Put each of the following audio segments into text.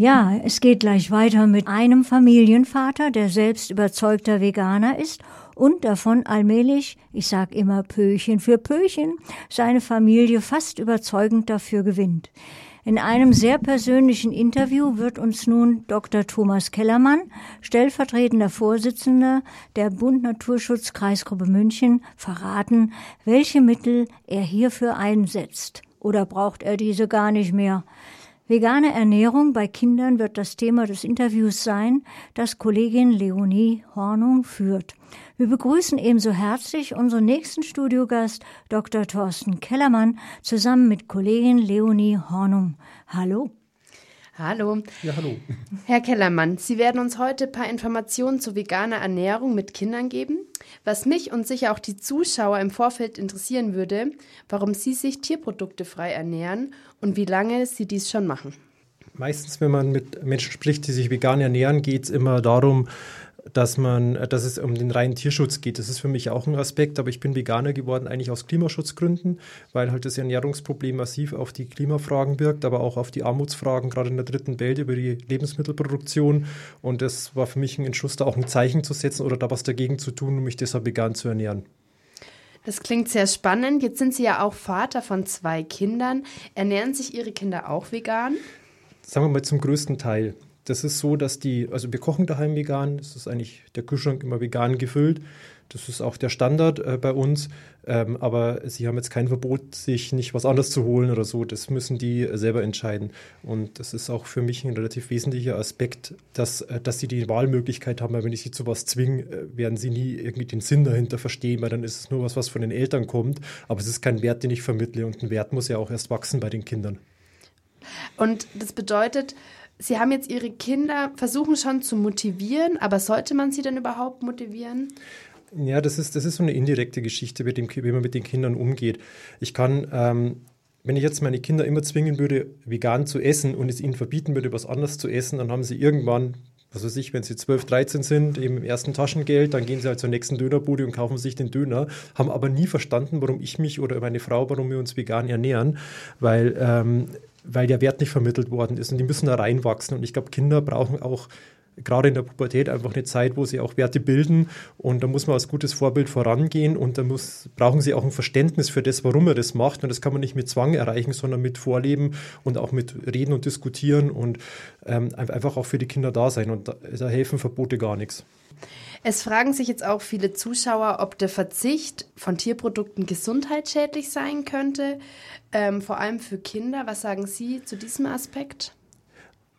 Ja, es geht gleich weiter mit einem Familienvater, der selbst überzeugter Veganer ist und davon allmählich, ich sag immer Pöchen für Pöchen, seine Familie fast überzeugend dafür gewinnt. In einem sehr persönlichen Interview wird uns nun Dr. Thomas Kellermann, stellvertretender Vorsitzender der Bund Naturschutz Kreisgruppe München, verraten, welche Mittel er hierfür einsetzt. Oder braucht er diese gar nicht mehr? Vegane Ernährung bei Kindern wird das Thema des Interviews sein, das Kollegin Leonie Hornung führt. Wir begrüßen ebenso herzlich unseren nächsten Studiogast, Dr. Thorsten Kellermann, zusammen mit Kollegin Leonie Hornung. Hallo. Hallo. Ja, hallo. Herr Kellermann, Sie werden uns heute ein paar Informationen zu veganer Ernährung mit Kindern geben. Was mich und sicher auch die Zuschauer im Vorfeld interessieren würde, warum Sie sich Tierprodukte frei ernähren und wie lange Sie dies schon machen. Meistens, wenn man mit Menschen spricht, die sich vegan ernähren, geht es immer darum, dass man, dass es um den reinen Tierschutz geht. Das ist für mich auch ein Aspekt, aber ich bin Veganer geworden eigentlich aus Klimaschutzgründen, weil halt das Ernährungsproblem massiv auf die Klimafragen wirkt, aber auch auf die Armutsfragen, gerade in der dritten Welt über die Lebensmittelproduktion. Und das war für mich ein Entschluss, da auch ein Zeichen zu setzen oder da was dagegen zu tun, um mich deshalb vegan zu ernähren. Das klingt sehr spannend. Jetzt sind Sie ja auch Vater von zwei Kindern. Ernähren sich Ihre Kinder auch vegan? Sagen wir mal zum größten Teil das ist so, dass die, also wir kochen daheim vegan, es ist eigentlich der Kühlschrank immer vegan gefüllt. Das ist auch der Standard äh, bei uns. Ähm, aber sie haben jetzt kein Verbot, sich nicht was anderes zu holen oder so. Das müssen die selber entscheiden. Und das ist auch für mich ein relativ wesentlicher Aspekt, dass, äh, dass sie die Wahlmöglichkeit haben. Weil wenn ich sie zu was zwinge, äh, werden sie nie irgendwie den Sinn dahinter verstehen, weil dann ist es nur was, was von den Eltern kommt. Aber es ist kein Wert, den ich vermittle. Und ein Wert muss ja auch erst wachsen bei den Kindern. Und das bedeutet, Sie haben jetzt Ihre Kinder, versuchen schon zu motivieren, aber sollte man sie denn überhaupt motivieren? Ja, das ist, das ist so eine indirekte Geschichte, mit dem, wie man mit den Kindern umgeht. Ich kann, ähm, wenn ich jetzt meine Kinder immer zwingen würde, vegan zu essen und es ihnen verbieten würde, was anderes zu essen, dann haben sie irgendwann was weiß ich, wenn sie 12, 13 sind, eben im ersten Taschengeld, dann gehen sie halt zur nächsten Dönerbude und kaufen sich den Döner, haben aber nie verstanden, warum ich mich oder meine Frau, warum wir uns vegan ernähren, weil ähm, weil der Wert nicht vermittelt worden ist und die müssen da reinwachsen. Und ich glaube, Kinder brauchen auch gerade in der Pubertät einfach eine Zeit, wo sie auch Werte bilden und da muss man als gutes Vorbild vorangehen und da muss, brauchen sie auch ein Verständnis für das, warum er das macht und das kann man nicht mit Zwang erreichen, sondern mit Vorleben und auch mit Reden und Diskutieren und ähm, einfach auch für die Kinder da sein und da, da helfen Verbote gar nichts. Es fragen sich jetzt auch viele Zuschauer, ob der Verzicht von Tierprodukten gesundheitsschädlich sein könnte, ähm, vor allem für Kinder. Was sagen Sie zu diesem Aspekt?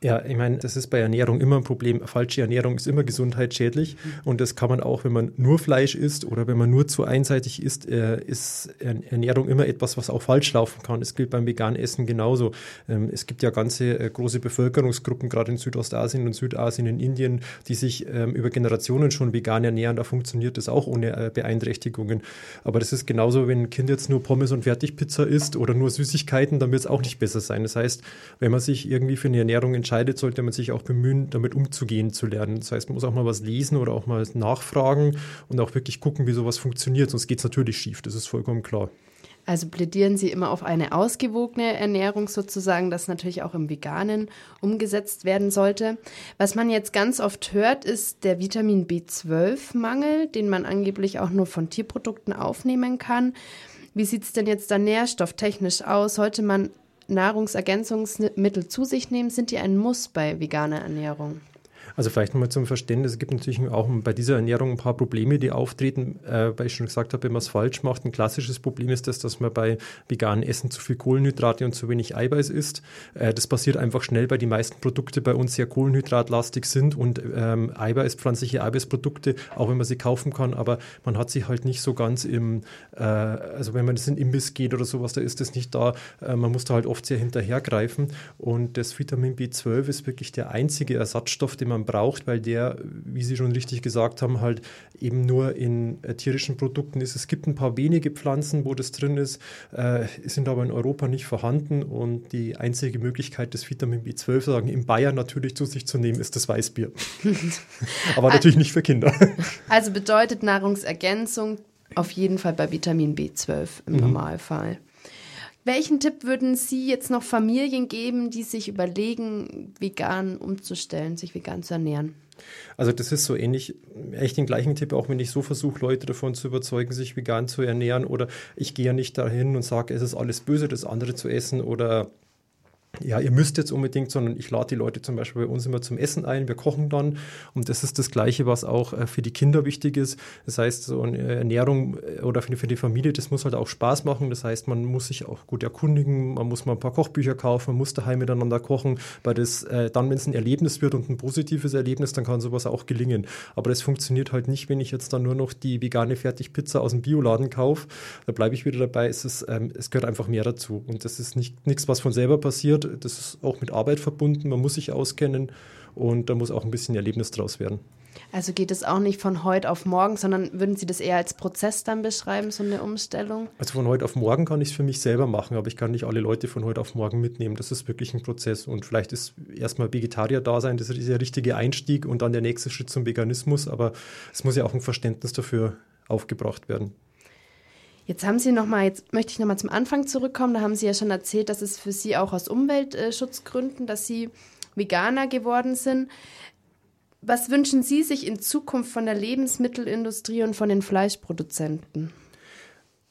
Ja, ich meine, das ist bei Ernährung immer ein Problem. Falsche Ernährung ist immer gesundheitsschädlich mhm. und das kann man auch, wenn man nur Fleisch isst oder wenn man nur zu einseitig isst, äh, ist Ernährung immer etwas, was auch falsch laufen kann. Es gilt beim veganen Essen genauso. Ähm, es gibt ja ganze äh, große Bevölkerungsgruppen, gerade in Südostasien und Südasien, in Indien, die sich ähm, über Generationen schon vegan ernähren. Da funktioniert das auch ohne äh, Beeinträchtigungen. Aber das ist genauso, wenn ein Kind jetzt nur Pommes und Fertigpizza isst oder nur Süßigkeiten, dann wird es auch nicht besser sein. Das heißt, wenn man sich irgendwie für eine Ernährung entscheidet, entscheidet, sollte man sich auch bemühen, damit umzugehen zu lernen. Das heißt, man muss auch mal was lesen oder auch mal nachfragen und auch wirklich gucken, wie sowas funktioniert. Sonst geht es natürlich schief, das ist vollkommen klar. Also plädieren Sie immer auf eine ausgewogene Ernährung sozusagen, das natürlich auch im Veganen umgesetzt werden sollte. Was man jetzt ganz oft hört, ist der Vitamin B12-Mangel, den man angeblich auch nur von Tierprodukten aufnehmen kann. Wie sieht es denn jetzt da nährstofftechnisch aus? Sollte man Nahrungsergänzungsmittel zu sich nehmen, sind die ein Muss bei veganer Ernährung? Also vielleicht nochmal zum Verständnis, es gibt natürlich auch bei dieser Ernährung ein paar Probleme, die auftreten, äh, weil ich schon gesagt habe, wenn man es falsch macht. Ein klassisches Problem ist das, dass man bei veganem Essen zu viel Kohlenhydrate und zu wenig Eiweiß isst. Äh, das passiert einfach schnell, weil die meisten Produkte bei uns sehr kohlenhydratlastig sind und ähm, Eiweiß, pflanzliche Eiweißprodukte, auch wenn man sie kaufen kann, aber man hat sie halt nicht so ganz im, äh, also wenn man das in Imbiss geht oder sowas, da ist das nicht da. Äh, man muss da halt oft sehr hinterhergreifen und das Vitamin B12 ist wirklich der einzige Ersatzstoff, den man braucht, weil der, wie Sie schon richtig gesagt haben, halt eben nur in äh, tierischen Produkten ist. Es gibt ein paar wenige Pflanzen, wo das drin ist, äh, sind aber in Europa nicht vorhanden und die einzige Möglichkeit, das Vitamin B12 sagen, in Bayern natürlich zu sich zu nehmen, ist das Weißbier. aber natürlich nicht für Kinder. Also bedeutet Nahrungsergänzung auf jeden Fall bei Vitamin B12 im mhm. Normalfall. Welchen Tipp würden Sie jetzt noch Familien geben, die sich überlegen, vegan umzustellen, sich vegan zu ernähren? Also das ist so ähnlich, echt den gleichen Tipp, auch wenn ich so versuche, Leute davon zu überzeugen, sich vegan zu ernähren oder ich gehe ja nicht dahin und sage, es ist alles böse, das andere zu essen oder ja, ihr müsst jetzt unbedingt, sondern ich lade die Leute zum Beispiel bei uns immer zum Essen ein. Wir kochen dann und das ist das Gleiche, was auch äh, für die Kinder wichtig ist. Das heißt, so eine Ernährung äh, oder für die Familie, das muss halt auch Spaß machen. Das heißt, man muss sich auch gut erkundigen, man muss mal ein paar Kochbücher kaufen, man muss daheim miteinander kochen, weil das äh, dann, wenn es ein Erlebnis wird und ein positives Erlebnis, dann kann sowas auch gelingen. Aber das funktioniert halt nicht, wenn ich jetzt dann nur noch die vegane Fertigpizza aus dem Bioladen kaufe. Da bleibe ich wieder dabei. Es, ist, ähm, es gehört einfach mehr dazu und das ist nicht nichts, was von selber passiert das ist auch mit Arbeit verbunden, man muss sich auskennen und da muss auch ein bisschen Erlebnis draus werden. Also geht es auch nicht von heute auf morgen, sondern würden Sie das eher als Prozess dann beschreiben, so eine Umstellung? Also von heute auf morgen kann ich es für mich selber machen, aber ich kann nicht alle Leute von heute auf morgen mitnehmen. Das ist wirklich ein Prozess. Und vielleicht ist erstmal Vegetarier da sein, das ist der richtige Einstieg und dann der nächste Schritt zum Veganismus, aber es muss ja auch ein Verständnis dafür aufgebracht werden. Jetzt haben Sie noch mal, jetzt möchte ich noch mal zum Anfang zurückkommen. Da haben Sie ja schon erzählt, dass es für Sie auch aus Umweltschutzgründen, dass Sie Veganer geworden sind. Was wünschen Sie sich in Zukunft von der Lebensmittelindustrie und von den Fleischproduzenten?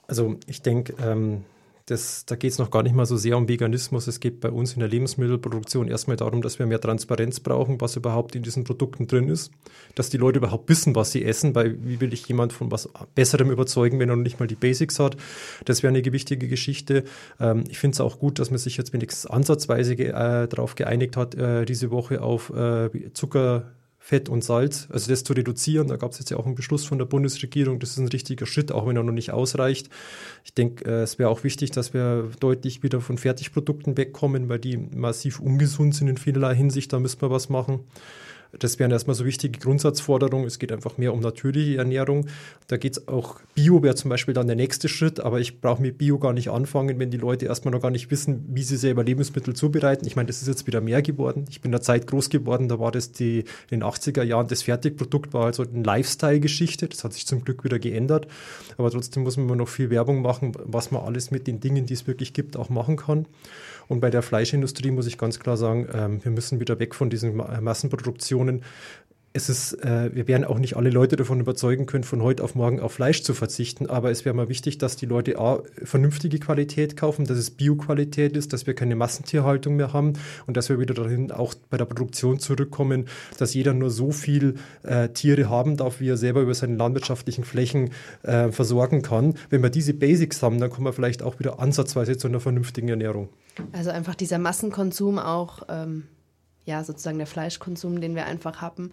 Also ich denke, ähm, das, da geht es noch gar nicht mal so sehr um Veganismus. Es geht bei uns in der Lebensmittelproduktion erstmal darum, dass wir mehr Transparenz brauchen, was überhaupt in diesen Produkten drin ist. Dass die Leute überhaupt wissen, was sie essen, weil wie will ich jemand von was Besserem überzeugen, wenn er noch nicht mal die Basics hat. Das wäre eine gewichtige Geschichte. Ähm, ich finde es auch gut, dass man sich jetzt wenigstens ansatzweise ge äh, darauf geeinigt hat, äh, diese Woche auf äh, Zucker Fett und Salz, also das zu reduzieren. Da gab es jetzt ja auch einen Beschluss von der Bundesregierung. Das ist ein richtiger Schritt, auch wenn er noch nicht ausreicht. Ich denke, äh, es wäre auch wichtig, dass wir deutlich wieder von Fertigprodukten wegkommen, weil die massiv ungesund sind in vielerlei Hinsicht. Da müssen wir was machen. Das wären erstmal so wichtige Grundsatzforderungen. Es geht einfach mehr um natürliche Ernährung. Da geht es auch, Bio wäre zum Beispiel dann der nächste Schritt, aber ich brauche mit Bio gar nicht anfangen, wenn die Leute erstmal noch gar nicht wissen, wie sie selber Lebensmittel zubereiten. Ich meine, das ist jetzt wieder mehr geworden. Ich bin in der Zeit groß geworden, da war das die, in den 80er Jahren, das Fertigprodukt war also eine Lifestyle-Geschichte. Das hat sich zum Glück wieder geändert. Aber trotzdem muss man immer noch viel Werbung machen, was man alles mit den Dingen, die es wirklich gibt, auch machen kann. Und bei der Fleischindustrie muss ich ganz klar sagen, ähm, wir müssen wieder weg von diesen Massenproduktionen es ist, äh, wir werden auch nicht alle Leute davon überzeugen können, von heute auf morgen auf Fleisch zu verzichten, aber es wäre mal wichtig, dass die Leute A, vernünftige Qualität kaufen, dass es Bioqualität ist, dass wir keine Massentierhaltung mehr haben und dass wir wieder dahin auch bei der Produktion zurückkommen, dass jeder nur so viel äh, Tiere haben darf, wie er selber über seine landwirtschaftlichen Flächen äh, versorgen kann. Wenn wir diese Basics haben, dann kommen wir vielleicht auch wieder ansatzweise zu einer vernünftigen Ernährung. Also einfach dieser Massenkonsum auch. Ähm ja, sozusagen der Fleischkonsum, den wir einfach haben,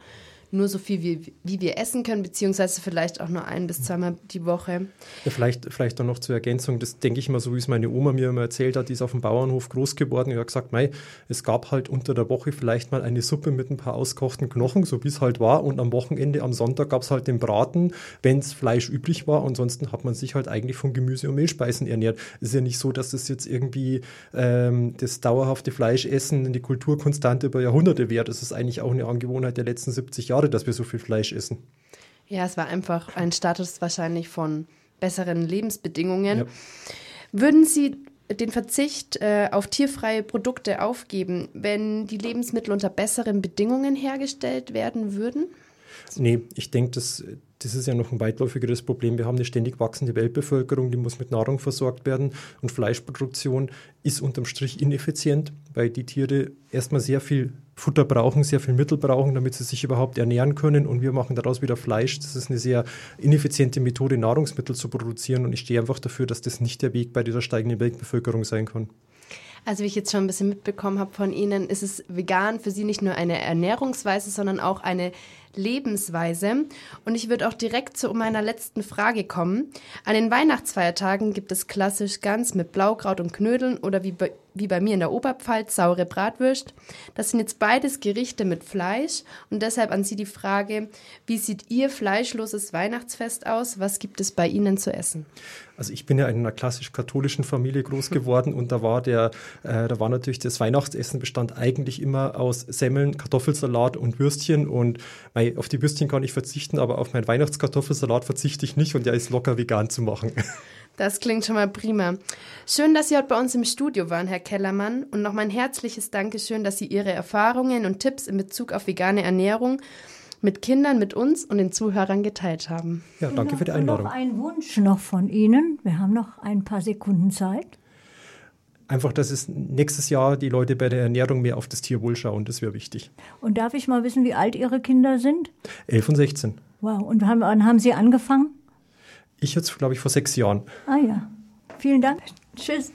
nur so viel, wie, wie wir essen können, beziehungsweise vielleicht auch nur ein bis zweimal die Woche. Ja, vielleicht, vielleicht dann noch zur Ergänzung, das denke ich mal, so wie es meine Oma mir immer erzählt hat, die ist auf dem Bauernhof groß geworden und hat gesagt, mei, es gab halt unter der Woche vielleicht mal eine Suppe mit ein paar auskochten Knochen, so wie es halt war, und am Wochenende, am Sonntag gab es halt den Braten, wenn es Fleisch üblich war, ansonsten hat man sich halt eigentlich von Gemüse und Mehlspeisen ernährt. Es ist ja nicht so, dass das jetzt irgendwie ähm, das dauerhafte Fleischessen die Kulturkonstante über Jahrhunderte wäre. Das ist eigentlich auch eine Angewohnheit der letzten 70 Jahre schade, dass wir so viel Fleisch essen. Ja, es war einfach ein Status wahrscheinlich von besseren Lebensbedingungen. Ja. Würden Sie den Verzicht äh, auf tierfreie Produkte aufgeben, wenn die Lebensmittel unter besseren Bedingungen hergestellt werden würden? Nee, ich denke, das, das ist ja noch ein weitläufigeres Problem. Wir haben eine ständig wachsende Weltbevölkerung, die muss mit Nahrung versorgt werden und Fleischproduktion ist unterm Strich ineffizient, weil die Tiere erstmal sehr viel Futter brauchen, sehr viel Mittel brauchen, damit sie sich überhaupt ernähren können und wir machen daraus wieder Fleisch. Das ist eine sehr ineffiziente Methode, Nahrungsmittel zu produzieren und ich stehe einfach dafür, dass das nicht der Weg bei dieser steigenden Weltbevölkerung sein kann. Also wie ich jetzt schon ein bisschen mitbekommen habe von Ihnen, ist es vegan für Sie nicht nur eine Ernährungsweise, sondern auch eine Lebensweise. Und ich würde auch direkt zu meiner letzten Frage kommen. An den Weihnachtsfeiertagen gibt es klassisch Gans mit Blaukraut und Knödeln oder wie bei, wie bei mir in der Oberpfalz saure Bratwürst. Das sind jetzt beides Gerichte mit Fleisch und deshalb an Sie die Frage, wie sieht Ihr fleischloses Weihnachtsfest aus? Was gibt es bei Ihnen zu essen? Also ich bin ja in einer klassisch katholischen Familie groß geworden und da war der, äh, da war natürlich das Weihnachtsessen bestand eigentlich immer aus Semmeln, Kartoffelsalat und Würstchen und mei, auf die Würstchen kann ich verzichten, aber auf meinen Weihnachtskartoffelsalat verzichte ich nicht und der ist locker vegan zu machen. Das klingt schon mal prima. Schön, dass Sie heute bei uns im Studio waren, Herr Kellermann. Und noch mein herzliches Dankeschön, dass Sie Ihre Erfahrungen und Tipps in Bezug auf vegane Ernährung mit Kindern, mit uns und den Zuhörern geteilt haben. Ja, danke für die Einladung. Noch ein Wunsch noch von Ihnen. Wir haben noch ein paar Sekunden Zeit. Einfach, dass es nächstes Jahr die Leute bei der Ernährung mehr auf das Tierwohl schauen, das wäre wichtig. Und darf ich mal wissen, wie alt Ihre Kinder sind? 11 und 16. Wow, und wann, wann haben Sie angefangen? Ich jetzt, glaube ich, vor sechs Jahren. Ah ja. Vielen Dank. Tschüss.